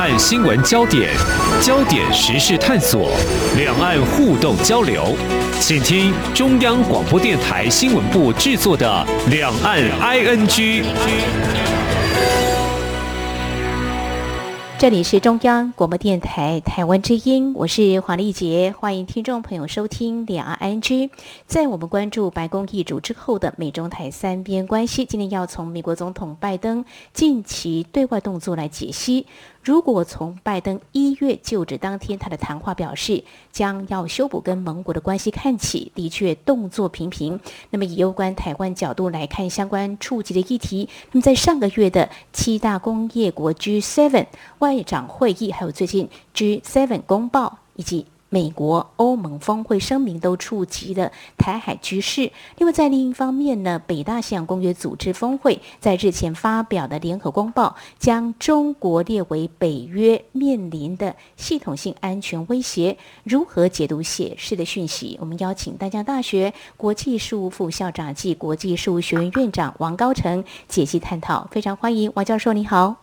岸新闻焦点、焦点时事探索、两岸互动交流，请听中央广播电台新闻部制作的《两岸 ING》。这里是中央广播电台台湾之音，我是黄丽杰，欢迎听众朋友收听两岸 ING。在我们关注白宫易主之后的美中台三边关系，今天要从美国总统拜登近期对外动作来解析。如果从拜登一月就职当天他的谈话表示将要修补跟盟国的关系看起，的确动作频频。那么以有关台湾角度来看相关触及的议题，那么在上个月的七大工业国 G7 外长会议，还有最近 G7 公报以及。美国、欧盟峰会声明都触及了台海局势。另外，在另一方面呢，北大西洋公约组织峰会在日前发表的联合公报，将中国列为北约面临的系统性安全威胁。如何解读显示的讯息？我们邀请大江大学国际事务副校长暨国际事务学院院长王高成解析探讨。非常欢迎王教授，你好。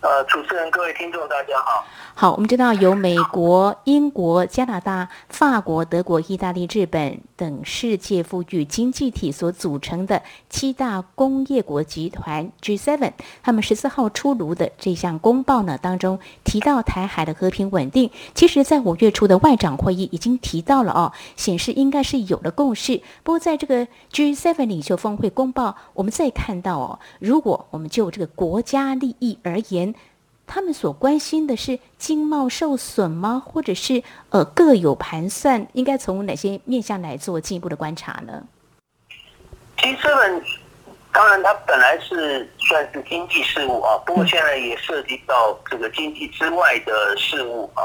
呃，主持人、各位听众，大家好。好，我们知道由美国、英国、加拿大、法国、德国、意大利、日本等世界富裕经济体所组成的七大工业国集团 G7，他们十四号出炉的这项公报呢，当中提到台海的和平稳定，其实在五月初的外长会议已经提到了哦，显示应该是有了共识。不过在这个 G7 领袖峰会公报，我们再看到哦，如果我们就这个国家利益而言。他们所关心的是经贸受损吗？或者是呃各有盘算？应该从哪些面向来做进一步的观察呢？G7 当然，它本来是算是经济事务啊，不过现在也涉及到这个经济之外的事务啊。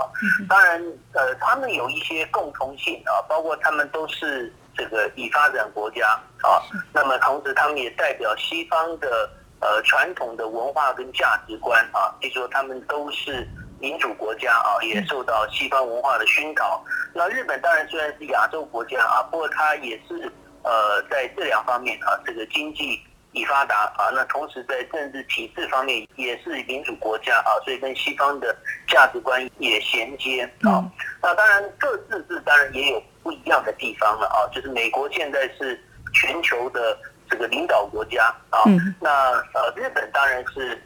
当然，呃，他们有一些共同性啊，包括他们都是这个已发展国家啊。那么同时，他们也代表西方的。呃，传统的文化跟价值观啊，就说他们都是民主国家啊，也受到西方文化的熏陶。那日本当然虽然是亚洲国家啊，不过它也是呃在这两方面啊，这个经济已发达啊，那同时在政治体制方面也是民主国家啊，所以跟西方的价值观也衔接啊。那当然各自是当然也有不一样的地方了啊，就是美国现在是全球的。这个领导国家啊，那呃，日本当然是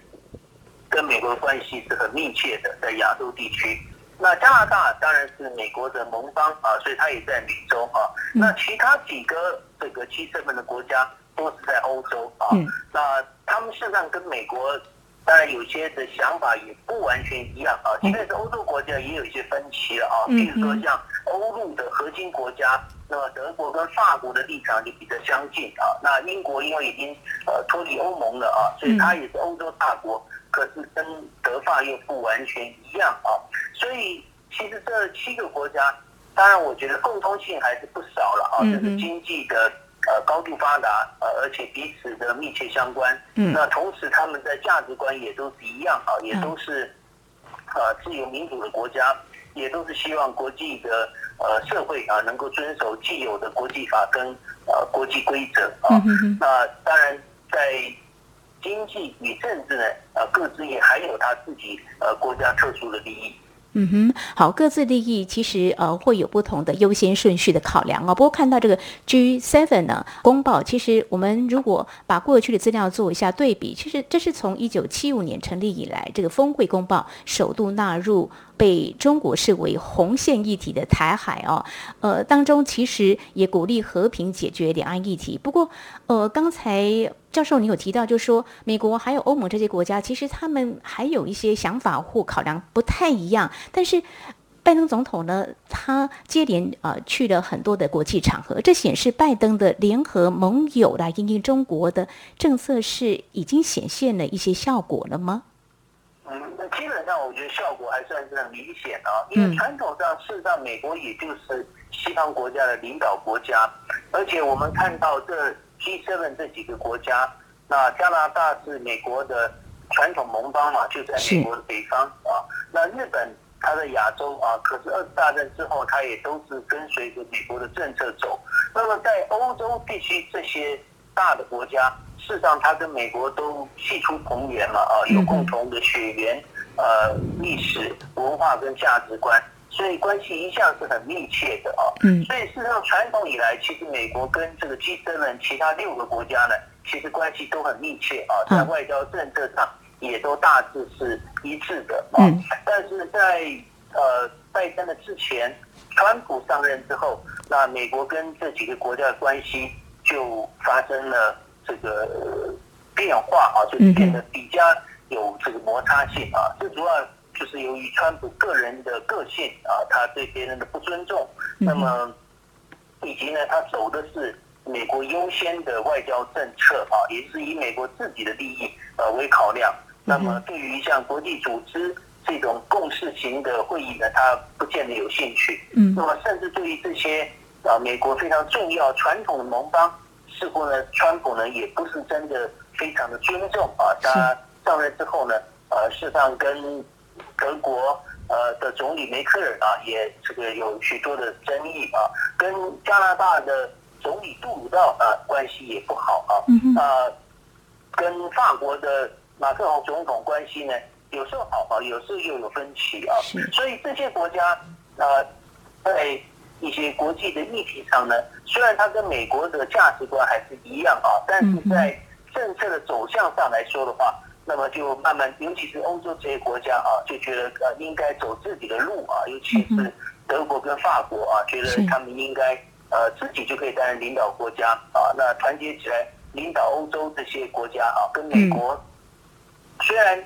跟美国关系是很密切的，在亚洲地区。那加拿大当然是美国的盟邦啊，所以它也在美洲啊。那其他几个这个 G7 的国家都是在欧洲啊。那他们事实上跟美国当然有些的想法也不完全一样啊，即便是欧洲国家也有一些分歧了啊。比如说像欧陆的核心国家。那么德国跟法国的立场就比较相近啊。那英国因为已经呃脱离欧盟了啊，所以它也是欧洲大国，可是跟德法又不完全一样啊。所以其实这七个国家，当然我觉得共通性还是不少了啊。就是经济的呃高度发达，呃而且彼此的密切相关。嗯。那同时他们的价值观也都是一样啊，也都是呃自由民主的国家，也都是希望国际的。呃，社会啊，能够遵守既有的国际法跟呃国际规则啊。那当然，在经济与政治呢，呃，各自也还有他自己呃国家特殊的利益。嗯哼，好，各自利益其实呃会有不同的优先顺序的考量哦。不过看到这个 G7 呢公报，其实我们如果把过去的资料做一下对比，其实这是从一九七五年成立以来，这个峰会公报首度纳入被中国视为红线议题的台海哦，呃当中其实也鼓励和平解决两岸议题。不过呃刚才。教授，你有提到，就是说美国还有欧盟这些国家，其实他们还有一些想法或考量不太一样。但是拜登总统呢，他接连呃去了很多的国际场合，这显示拜登的联合盟友来应对中国的政策是已经显现了一些效果了吗？嗯，那基本上我觉得效果还算是很明显啊，因为传统上事实上美国也就是西方国家的领导国家，而且我们看到这。G7 这几个国家，那加拿大是美国的传统盟邦嘛，就在美国的北方啊。那日本它在亚洲啊，可是二次大战之后，它也都是跟随着美国的政策走。那么在欧洲地区这些大的国家，事实上它跟美国都系出同源嘛啊，有共同的血缘，呃历史文化跟价值观，所以关系一向是很密切的啊。嗯，所以事实上传统以来，其实美国跟这个 G7 其他六个国家呢，其实关系都很密切啊，在外交政策上也都大致是一致的啊。但是在呃拜登的之前，川普上任之后，那美国跟这几个国家的关系就发生了这个变化啊，就变得比较有这个摩擦性啊。这主要就是由于川普个人的个性啊，他对别人的不尊重，那么以及呢，他走的是美国优先的外交政策啊，也是以美国自己的利益呃为考量。那么对于像国际组织。这种共识型的会议呢，他不见得有兴趣。嗯，那么甚至对于这些啊美国非常重要传统的盟邦，似乎呢，川普呢也不是真的非常的尊重啊。他上任之后呢，呃，事实上跟德国呃的总理梅克尔啊，也这个有许多的争议啊。跟加拿大的总理杜鲁道啊关系也不好啊。嗯啊，跟法国的马克龙总统关系呢？有时候好好，有时候又有分歧啊。所以这些国家，呃，在一些国际的议题上呢，虽然它跟美国的价值观还是一样啊，但是在政策的走向上来说的话，那么就慢慢，尤其是欧洲这些国家啊，就觉得呃应该走自己的路啊，尤其是德国跟法国啊，觉得他们应该呃自己就可以担任领导国家啊，那团结起来领导欧洲这些国家啊，跟美国虽然。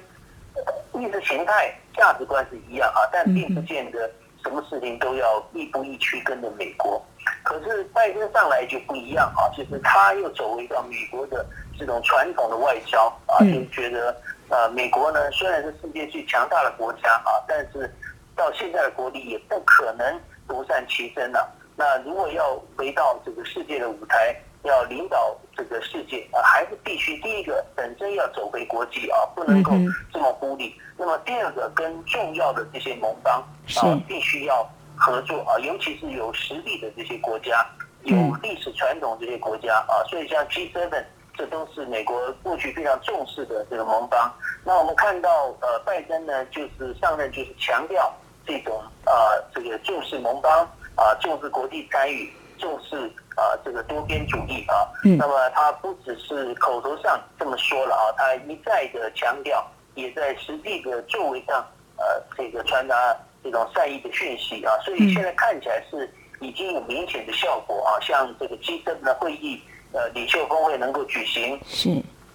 意识形态、价值观是一样啊，但并不见得什么事情都要亦步亦趋跟着美国。可是拜登上来就不一样啊，就是他又走回到美国的这种传统的外交啊，就觉得呃，美国呢虽然是世界最强大的国家啊，但是到现在的国力也不可能独善其身了。那如果要回到这个世界的舞台，要领导这个世界啊，还是必须第一个本身要走回国际啊，不能够这么孤立。那么第二个，跟重要的这些盟邦啊，必须要合作啊，尤其是有实力的这些国家，有历史传统这些国家啊。所以像 G7，这都是美国过去非常重视的这个盟邦。那我们看到呃，拜登呢，就是上任就是强调这种啊，这个重视盟邦啊，重视国际参与，重视。啊，这个多边主义啊，那么他不只是口头上这么说了啊，他一再的强调，也在实际的作为上，呃，这个传达这种善意的讯息啊，所以现在看起来是已经有明显的效果啊，像这个 G7 的会议，呃，领袖峰会能够举行，是，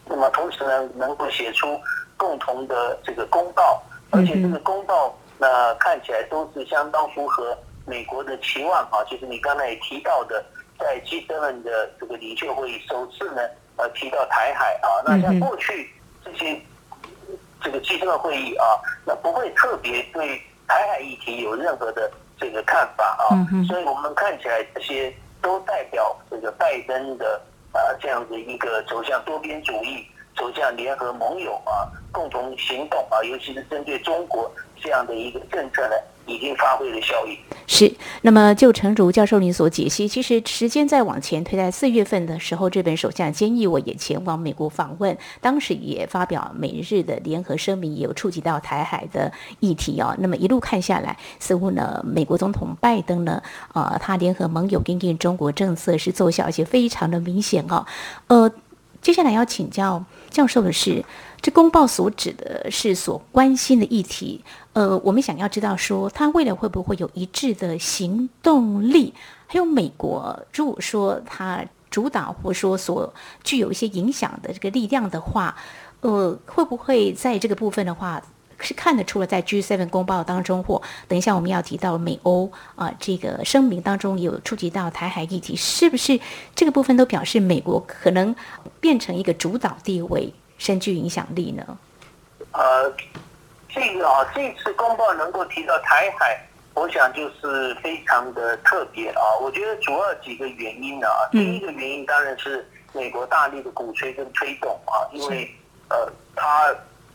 那么同时呢，能够写出共同的这个公报，而且这个公报呢，看起来都是相当符合美国的期望啊，就是你刚才也提到的。在 G7 的这个领袖会议首次呢，呃，提到台海啊，那像过去这些这个 G7 会议啊，那不会特别对台海议题有任何的这个看法啊，所以我们看起来这些都代表这个拜登的啊这样的一个走向多边主义，走向联合盟友啊，共同行动啊，尤其是针对中国这样的一个政策呢。已经发挥了效益。是，那么就诚如教授您所解析，其实时间再往前推，在四月份的时候，日本首相菅义伟也前往美国访问，当时也发表美日的联合声明，也有触及到台海的议题哦。那么一路看下来，似乎呢，美国总统拜登呢，呃，他联合盟友跟进中国政策是奏效，而且非常的明显哦。呃，接下来要请教教授的是。这公报所指的是所关心的议题，呃，我们想要知道说，他未来会不会有一致的行动力？还有美国，如果说他主导或说所具有一些影响的这个力量的话，呃，会不会在这个部分的话是看得出了，在 G7 公报当中，或等一下我们要提到美欧啊、呃、这个声明当中有触及到台海议题，是不是这个部分都表示美国可能变成一个主导地位？深具影响力呢？呃，这个啊，这次公报能够提到台海，我想就是非常的特别啊。我觉得主要几个原因呢啊，第一个原因当然是美国大力的鼓吹跟推动啊，因为呃，他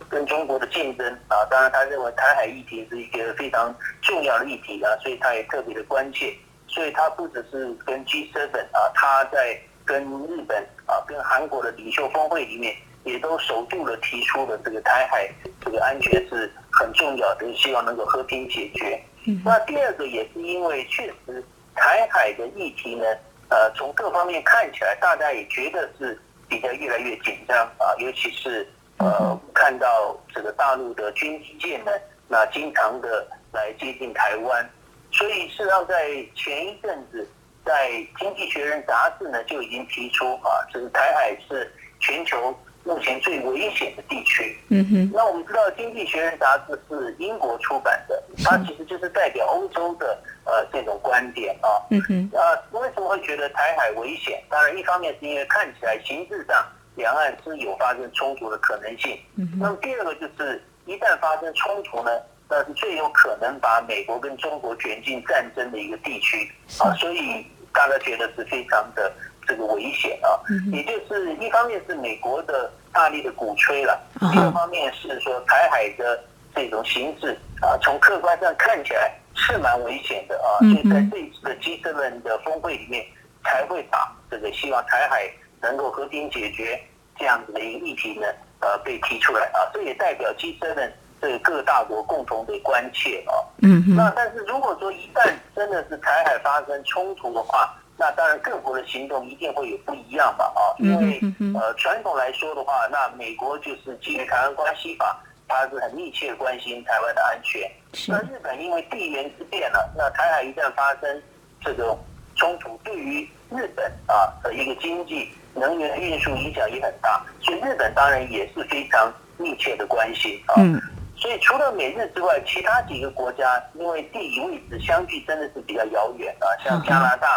跟中国的竞争啊，当然他认为台海议题是一个非常重要的议题啊，所以他也特别的关切，所以他不只是跟 G7 啊，他在跟日本啊、跟韩国的领袖峰会里面。也都首度的提出了这个台海这个安全是很重要的，希望能够和平解决。那第二个也是因为确实台海的议题呢，呃，从各方面看起来，大家也觉得是比较越来越紧张啊，尤其是呃看到这个大陆的军机舰呢，那经常的来接近台湾，所以事实上在前一阵子，在《经济学人》杂志呢就已经提出啊，这个台海是全球。目前最危险的地区。嗯哼。那我们知道，《经济学人》杂志是英国出版的，它其实就是代表欧洲的呃这种观点啊。嗯哼。啊，为什么会觉得台海危险？当然，一方面是因为看起来形式上两岸是有发生冲突的可能性。那么第二个就是，一旦发生冲突呢，那是最有可能把美国跟中国卷进战争的一个地区啊，所以大家觉得是非常的。这个危险啊，也就是一方面是美国的大力的鼓吹了，第二方面是说台海的这种形势啊，从客观上看起来是蛮危险的啊，所以在这一次的 G7 的峰会里面才会把这个希望台海能够和平解决这样子的一个议题呢，呃，被提出来啊，这也代表 G7 这个各大国共同的关切啊。嗯，那但是如果说一旦真的是台海发生冲突的话，那当然，各国的行动一定会有不一样吧，啊，因为呃，传统来说的话，那美国就是基于《台湾关系法》，它是很密切关心台湾的安全。那日本因为地缘之变了，那台海一旦发生这种冲突，对于日本啊的一个经济、能源运输影响也很大，所以日本当然也是非常密切的关系啊。所以除了美日之外，其他几个国家因为地理位置相距真的是比较遥远啊，像加拿大。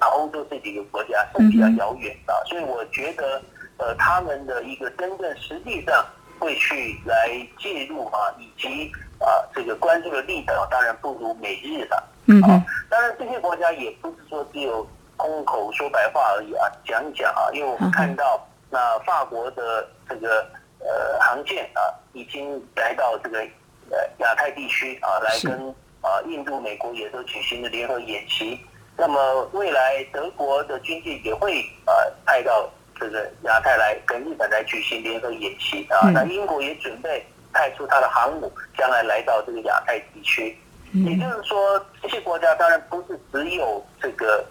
啊欧洲这几个国家是比较遥远的，所以我觉得，呃，他们的一个真正实际上会去来介入啊，以及啊这个关注的力道，当然不如美日的。嗯啊，当然这些国家也不是说只有空口说白话而已啊，讲一讲啊，因为我们看到那法国的这个呃航舰啊，已经来到这个呃亚太地区啊，来跟啊印度、美国也都举行了联合演习。那么未来德国的军舰也会呃派到这个亚太来跟日本来举行联合演习啊，那英国也准备派出它的航母将来来到这个亚太地区，也就是说这些国家当然不是只有这个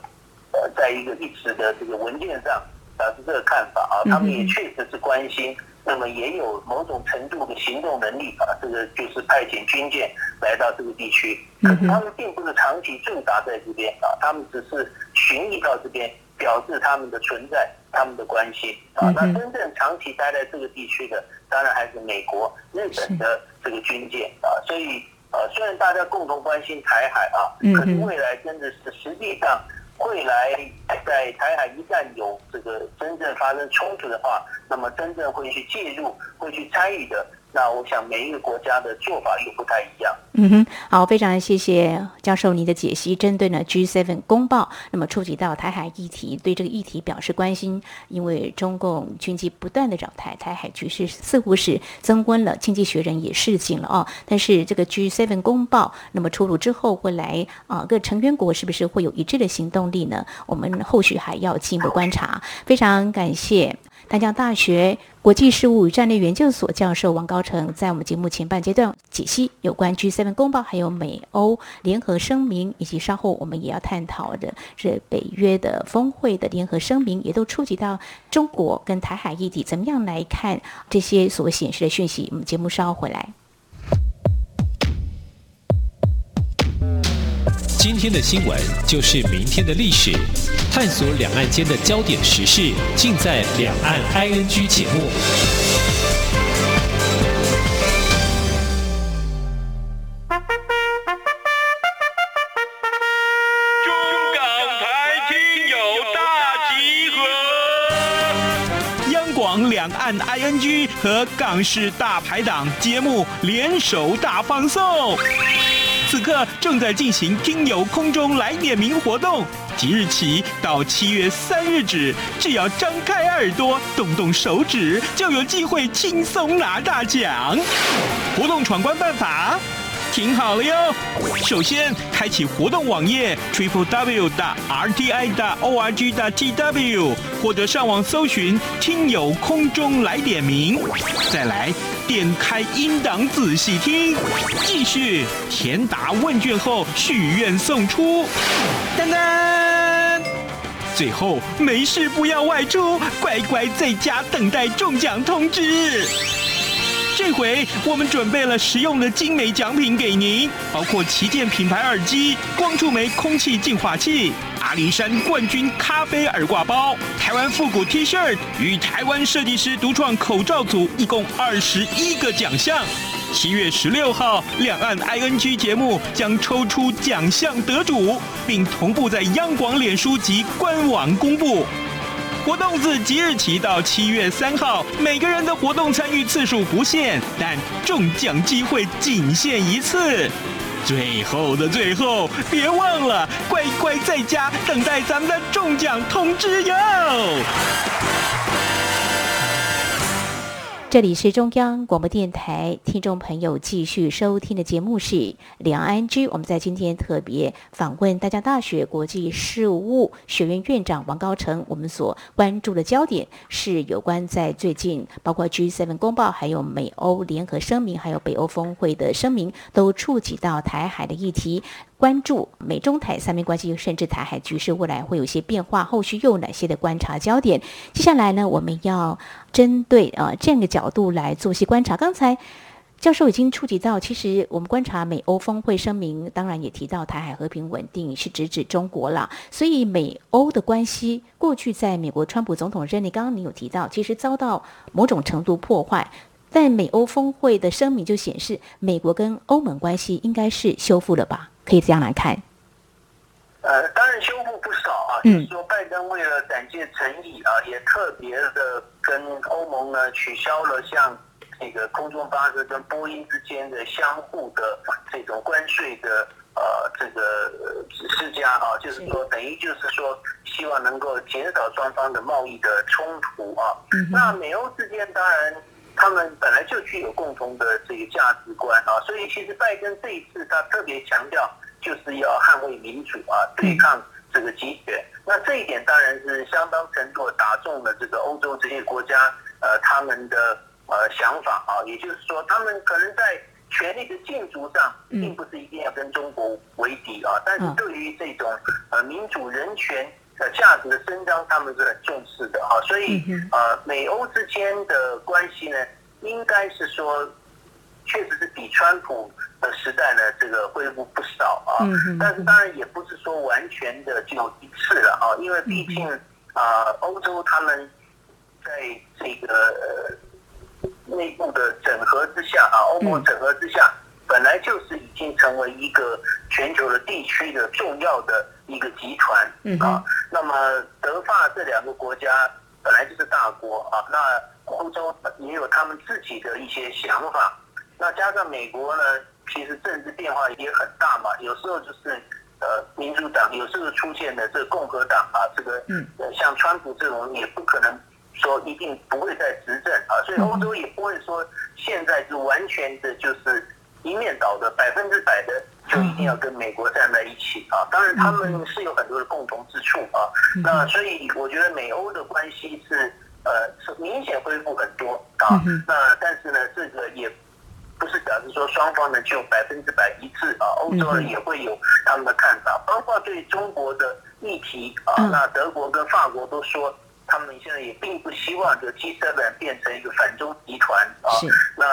呃在一个一纸的这个文件上表示这个看法啊，他们也确实是关心。那么也有某种程度的行动能力啊，这个就是派遣军舰来到这个地区，可是他们并不是长期驻扎在这边啊，他们只是巡弋到这边，表示他们的存在、他们的关心啊。那真正长期待在这个地区的，当然还是美国、日本的这个军舰啊。所以呃，虽然大家共同关心台海啊，可是未来真的是实际上。未来在台海一旦有这个真正发生冲突的话，那么真正会去介入、会去参与的。那我想每一个国家的做法又不太一样。嗯哼，好，非常谢谢教授您的解析。针对呢 G7 公报，那么触及到台海议题，对这个议题表示关心，因为中共军机不断的扰台，台海局势似乎是增温了。经济学人也示警了哦。但是这个 G7 公报，那么出炉之后，未来啊各成员国是不是会有一致的行动力呢？我们后续还要进一步观察。非常感谢。淡江大学国际事务与战略研究所教授王高成在我们节目前半阶段解析有关 G7 公报，还有美欧联合声明，以及稍后我们也要探讨的是北约的峰会的联合声明，也都触及到中国跟台海议题，怎么样来看这些所显示的讯息？我们节目稍后回来。今天的新闻就是明天的历史，探索两岸间的焦点时事，尽在《两岸 ING》节目。中港台听友大集合，央广两岸 ING 和港式大排档节目联手大放送。此刻正在进行听友空中来点名活动，即日起到七月三日止，只要张开耳朵，动动手指，就有机会轻松拿大奖。活动闯关办法，听好了哟。首先，开启活动网页 triple w 的 r t i 的 o r g 的 t w。或者上网搜寻“听友空中来点名”，再来点开音档仔细听，继续填答问卷后许愿送出，噔噔，最后没事不要外出，乖乖在家等待中奖通知。这回我们准备了实用的精美奖品给您，包括旗舰品牌耳机、光触媒空气净化器、阿里山冠军咖啡耳挂包、台湾复古 T 恤与台湾设计师独创口罩组，一共二十一个奖项。七月十六号，两岸 ING 节目将抽出奖项得主，并同步在央广脸书及官网公布。活动自即日起到七月三号，每个人的活动参与次数不限，但中奖机会仅限一次。最后的最后，别忘了乖乖在家等待咱们的中奖通知哟。这里是中央广播电台，听众朋友继续收听的节目是两岸 ING。我们在今天特别访问大江大学国际事务学院院长王高成。我们所关注的焦点是有关在最近，包括 G7 公报，还有美欧联合声明，还有北欧峰会的声明，都触及到台海的议题。关注美中台三边关系，甚至台海局势未来会有一些变化，后续又有哪些的观察焦点？接下来呢，我们要针对呃这样的角度来做些观察。刚才教授已经触及到，其实我们观察美欧峰会声明，当然也提到台海和平稳定是直指中国了。所以美欧的关系，过去在美国川普总统任内，刚刚你有提到，其实遭到某种程度破坏。但美欧峰会的声明就显示，美国跟欧盟关系应该是修复了吧？可以这样来看。呃，当然修复不少啊。嗯。就是说，拜登为了展现诚意啊，也特别的跟欧盟呢取消了像这个空中巴士跟波音之间的相互的这种关税的呃这个施加啊，就是说等于就是说希望能够减少双方的贸易的冲突啊。嗯。那美欧之间当然。他们本来就具有共同的这个价值观啊，所以其实拜登这一次他特别强调，就是要捍卫民主啊，对抗这个集权。那这一点当然是相当程度打中了这个欧洲这些国家呃他们的呃想法啊，也就是说，他们可能在权力的竞逐上，并不是一定要跟中国为敌啊，但是对于这种呃民主人权。的价值的伸张，他们是很重视的啊，所以呃，美欧之间的关系呢，应该是说，确实是比川普的时代呢，这个恢复不少啊。但是当然也不是说完全的就一次了啊，因为毕竟啊，欧洲他们在这个呃内部的整合之下啊，欧盟整合之下，本来就是已经成为一个全球的地区的重要的。一个集团啊，那么德法这两个国家本来就是大国啊，那欧洲也有他们自己的一些想法，那加上美国呢，其实政治变化也很大嘛，有时候就是呃民主党，有时候出现的这个共和党啊，这个呃像川普这种也不可能说一定不会再执政啊，所以欧洲也不会说现在是完全的就是一面倒的百分之百的。就一定要跟美国站在一起啊！当然，他们是有很多的共同之处啊。那所以我觉得美欧的关系是呃是明显恢复很多啊。那但是呢，这个也不是表示说双方呢就百分之百一致啊。欧洲呢也会有他们的看法，包括对中国的议题啊。那德国跟法国都说。他们现在也并不希望这个 G7 变成一个反中集团啊。那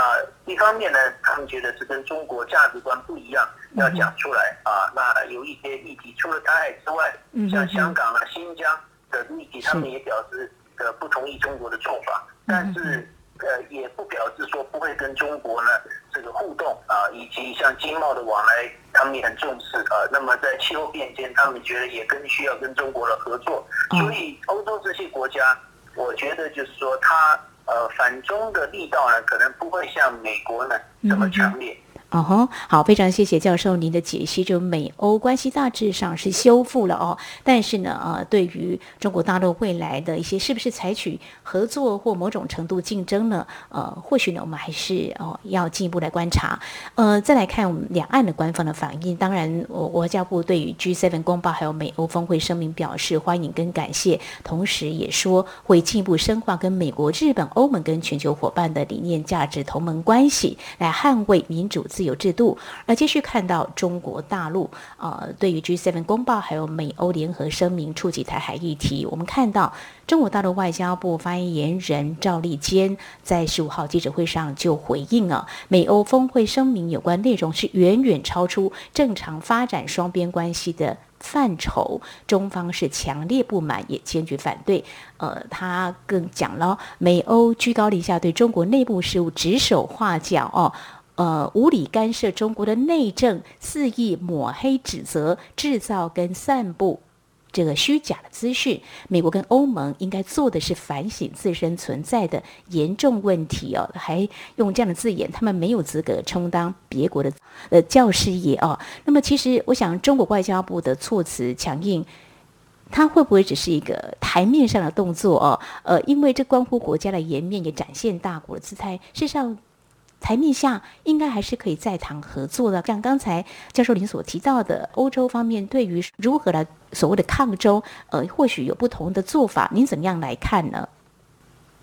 一方面呢，他们觉得是跟中国价值观不一样，要讲出来啊。那有一些议题，除了台海之外，像香港啊、新疆的议题，他们也表示呃不同意中国的做法，但是。呃，也不表示说不会跟中国呢这个互动啊，以及像经贸的往来，他们也很重视啊。那么在气候变迁，他们觉得也更需要跟中国的合作。所以欧洲这些国家，我觉得就是说，他呃反中的力道呢，可能不会像美国呢这么强烈。哦吼，好，非常谢谢教授您的解析。就美欧关系大致上是修复了哦，但是呢，呃，对于中国大陆未来的一些是不是采取合作或某种程度竞争呢？呃，或许呢，我们还是哦要进一步来观察。呃，再来看我们两岸的官方的反应。当然，我外交部对于 G7 公报还有美欧峰会声明表示欢迎跟感谢，同时也说会进一步深化跟美国、日本、欧盟跟全球伙伴的理念、价值、同盟关系，来捍卫民主自由制度，而继续看到中国大陆，呃，对于 G7 公报还有美欧联合声明触及台海议题，我们看到中国大陆外交部发言人赵立坚在十五号记者会上就回应了美欧峰会声明有关内容是远远超出正常发展双边关系的范畴，中方是强烈不满，也坚决反对。呃，他更讲了，美欧居高临下对中国内部事务指手画脚哦。呃，无理干涉中国的内政，肆意抹黑指责，制造跟散布这个虚假的资讯。美国跟欧盟应该做的是反省自身存在的严重问题哦，还用这样的字眼，他们没有资格充当别国的呃教师爷哦。那么，其实我想，中国外交部的措辞强硬，它会不会只是一个台面上的动作哦？呃，因为这关乎国家的颜面，也展现大国的姿态。事实上。台面下应该还是可以再谈合作的，像刚才教授您所提到的，欧洲方面对于如何来所谓的抗中，呃，或许有不同的做法，您怎么样来看呢？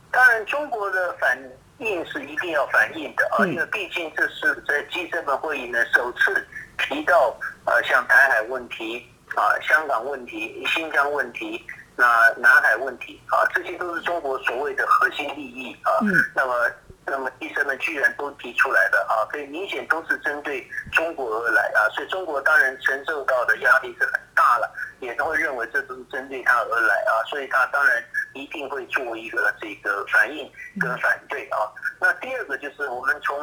当然，中国的反应是一定要反应的啊，因为毕竟这是在 G7 会议呢首次提到呃，像台海问题啊、香港问题、新疆问题、那南海问题啊，这些都是中国所谓的核心利益啊。嗯。那么。那么医生们居然都提出来了啊，可以明显都是针对中国而来啊，所以中国当然承受到的压力是很大了，也都会认为这都是针对他而来啊，所以他当然一定会做一个这个反应跟反对啊。那第二个就是我们从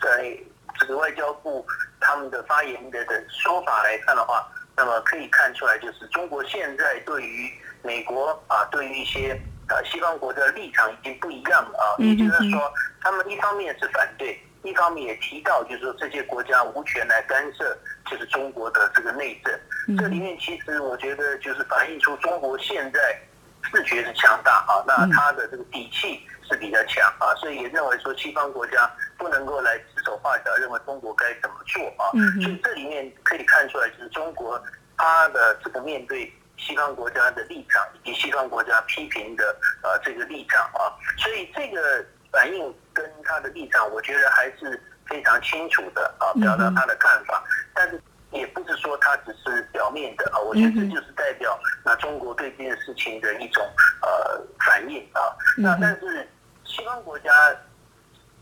在这个外交部他们的发言的的说法来看的话，那么可以看出来就是中国现在对于美国啊，对于一些。啊，西方国家的立场已经不一样了啊，也就是说，他们一方面是反对，一方面也提到，就是说这些国家无权来干涉，就是中国的这个内政。这里面其实我觉得就是反映出中国现在自觉是强大啊，那他的这个底气是比较强啊，所以也认为说西方国家不能够来指手画脚，认为中国该怎么做啊。所以这里面可以看出来，就是中国他的这个面对。西方国家的立场以及西方国家批评的呃这个立场啊，所以这个反应跟他的立场，我觉得还是非常清楚的啊，表达他的看法。但是也不是说他只是表面的啊，我觉得这就是代表那中国对这件事情的一种呃反应啊。那但是西方国家。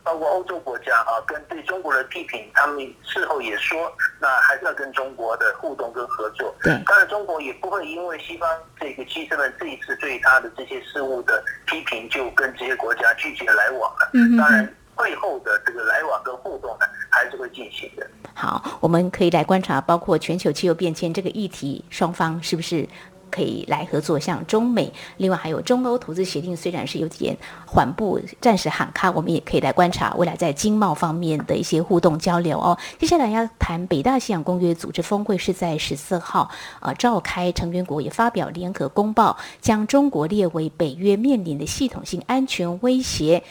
包括欧洲国家啊，跟对中国的批评，他们事后也说，那还是要跟中国的互动跟合作。对，当然中国也不会因为西方这个 G7 们这一次对他的这些事务的批评，就跟这些国家拒绝来往了。嗯，当然会后的这个来往跟互动呢，还是会进行的。好，我们可以来观察，包括全球气候变迁这个议题，双方是不是？可以来合作，像中美，另外还有中欧投资协定，虽然是有点缓步，暂时喊卡，我们也可以来观察未来在经贸方面的一些互动交流哦。接下来要谈北大西洋公约组织峰会是在十四号呃召开，成员国也发表联合公报，将中国列为北约面临的系统性安全威胁。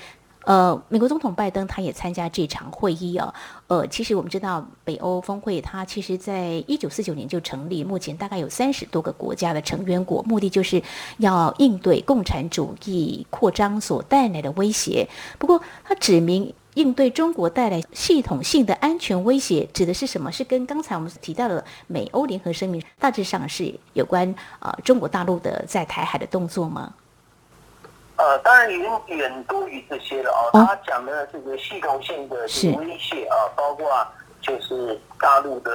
呃，美国总统拜登他也参加这场会议哦。呃，其实我们知道北欧峰会，它其实在一九四九年就成立，目前大概有三十多个国家的成员国，目的就是要应对共产主义扩张所带来的威胁。不过，他指明应对中国带来系统性的安全威胁，指的是什么？是跟刚才我们提到的美欧联合声明大致上是有关呃中国大陆的在台海的动作吗？呃，当然已经远多于这些了啊。他讲的这个系统性的威胁啊，包括就是大陆的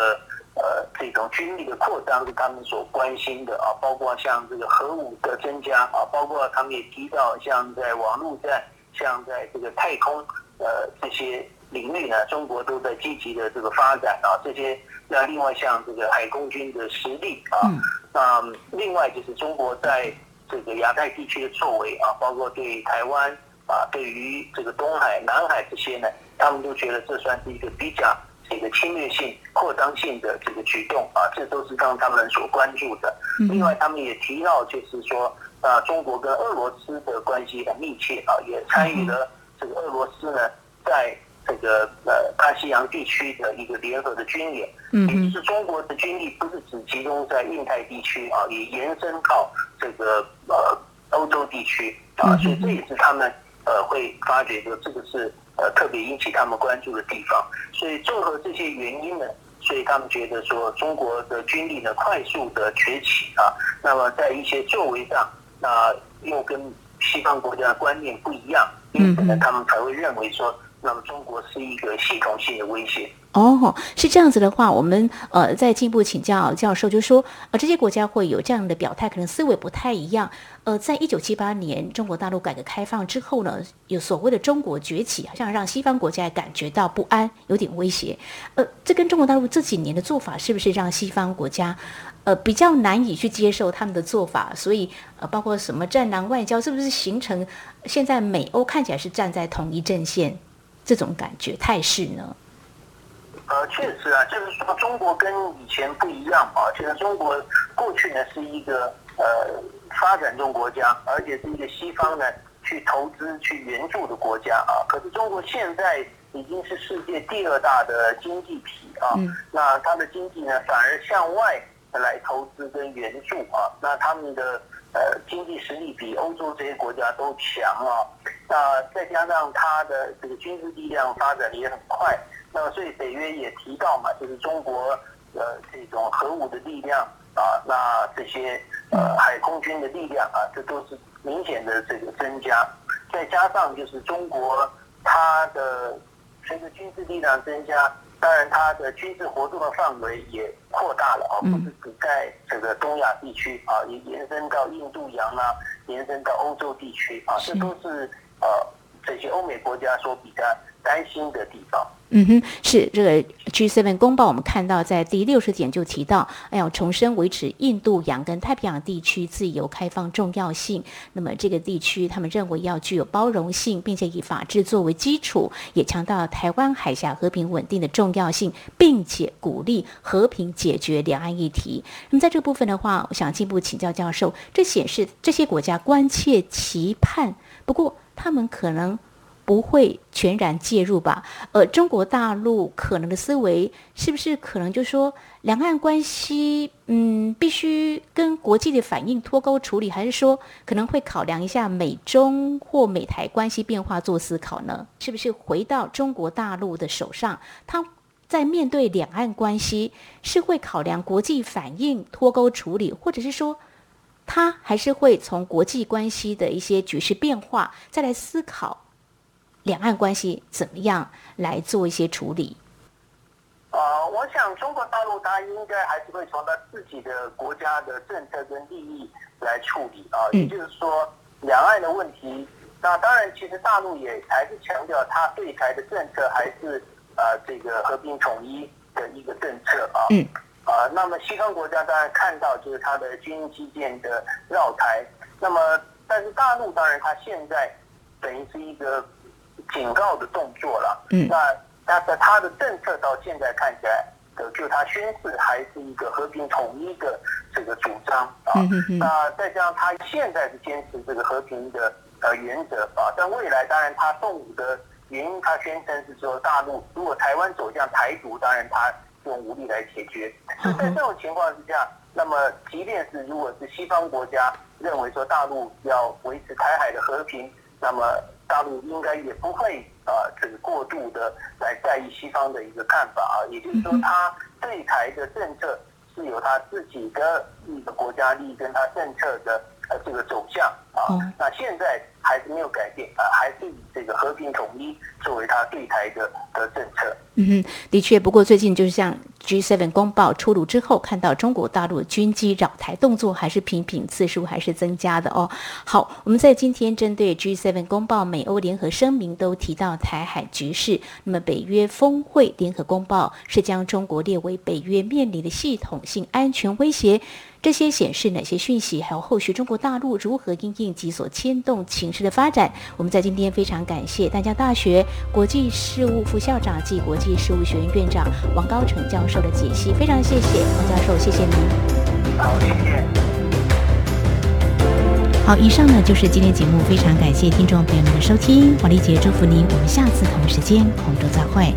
呃这种军力的扩张是他们所关心的啊，包括像这个核武的增加啊，包括他们也提到像在网络战、像在这个太空呃这些领域呢，中国都在积极的这个发展啊。这些那另外像这个海空军的实力啊，那另外就是中国在。这个亚太地区的作为啊，包括对台湾啊，对于这个东海、南海这些呢，他们都觉得这算是一个比较这个侵略性、扩张性的这个举动啊，这都是让他们所关注的。另外，他们也提到，就是说啊，中国跟俄罗斯的关系很密切啊，也参与了这个俄罗斯呢，在这个呃大西洋地区的一个联合的军演。嗯，也就是中国的军力不是只集中在印太地区啊，也延伸到这个呃欧洲地区啊，所以这也是他们呃会发觉说，这个是。呃，特别引起他们关注的地方，所以综合这些原因呢，所以他们觉得说中国的军力呢快速的崛起啊，那么在一些作为上，那又跟西方国家的观念不一样，因此呢，他们才会认为说，那么中国是一个系统性的威胁。哦，是这样子的话，我们呃再进一步请教教授，就是说呃这些国家会有这样的表态，可能思维不太一样。呃，在一九七八年中国大陆改革开放之后呢，有所谓的中国崛起，好像让西方国家感觉到不安，有点威胁。呃，这跟中国大陆这几年的做法，是不是让西方国家呃比较难以去接受他们的做法？所以呃，包括什么战狼外交，是不是形成现在美欧看起来是站在同一阵线这种感觉态势呢？呃，确实啊，就是说中国跟以前不一样啊。其实中国过去呢是一个呃发展中国家，而且是一个西方呢去投资去援助的国家啊。可是中国现在已经是世界第二大的经济体啊，嗯、那它的经济呢反而向外来投资跟援助啊。那他们的呃经济实力比欧洲这些国家都强啊。那再加上它的这个军事力量发展的也很快。那么，所以北约也提到嘛，就是中国呃这种核武的力量啊，那这些呃海空军的力量啊，这都是明显的这个增加。再加上就是中国它的随着军事力量增加，当然它的军事活动的范围也扩大了啊，不是只在这个东亚地区啊，也延伸到印度洋啊，延伸到欧洲地区啊，这都是呃这些欧美国家所比较担心的地方。嗯哼，是这个 G7 公报，我们看到在第六十点就提到，哎呀，重申维持印度洋跟太平洋地区自由开放重要性。那么这个地区，他们认为要具有包容性，并且以法治作为基础，也强调台湾海峡和平稳定的重要性，并且鼓励和平解决两岸议题。那么在这个部分的话，我想进一步请教教授，这显示这些国家关切期盼，不过他们可能。不会全然介入吧？呃，中国大陆可能的思维是不是可能就说两岸关系，嗯，必须跟国际的反应脱钩处理，还是说可能会考量一下美中或美台关系变化做思考呢？是不是回到中国大陆的手上，他在面对两岸关系是会考量国际反应脱钩处理，或者是说他还是会从国际关系的一些局势变化再来思考？两岸关系怎么样来做一些处理？呃，我想中国大陆它应该还是会从它自己的国家的政策跟利益来处理啊。也就是说，两岸的问题，那当然，其实大陆也还是强调它对台的政策还是呃这个和平统一的一个政策啊。嗯。啊，那么西方国家当然看到就是它的军事基建的绕台，那么但是大陆当然它现在等于是一个。警告的动作了，嗯，那但是它的政策到现在看起来，的就它宣示还是一个和平统一的这个主张啊，那再加上它现在是坚持这个和平的呃原则啊，但未来当然它动武的原因，它宣称是说大陆如果台湾走向台独，当然他用武力来解决。所以在这种情况之下，那么即便是如果是西方国家认为说大陆要维持台海的和平，那么。大陆应该也不会啊、呃，这个过度的来在意西方的一个看法啊，也就是说，他对台的政策是有他自己的一个国家利益跟他政策的呃这个走向啊。那现在还是没有改变啊，还是以这个和平统一作为他对台的的政策。嗯哼，的确，不过最近就是像 G7 公报出炉之后，看到中国大陆军机扰台动作还是频频次数还是增加的哦。好，我们在今天针对 G7 公报、美欧联合声明都提到台海局势。那么北约峰会联合公报是将中国列为北约面临的系统性安全威胁。这些显示哪些讯息？还有后续中国大陆如何因应及所牵动情势的发展？我们在今天非常感谢淡江大学国际事务副校长暨国际事务学院院长王高成教授的解析，非常谢谢王教授，谢谢您。好，谢谢。好，以上呢就是今天节目，非常感谢听众朋友们的收听，黄丽杰祝福您，我们下次同一时间空中再会。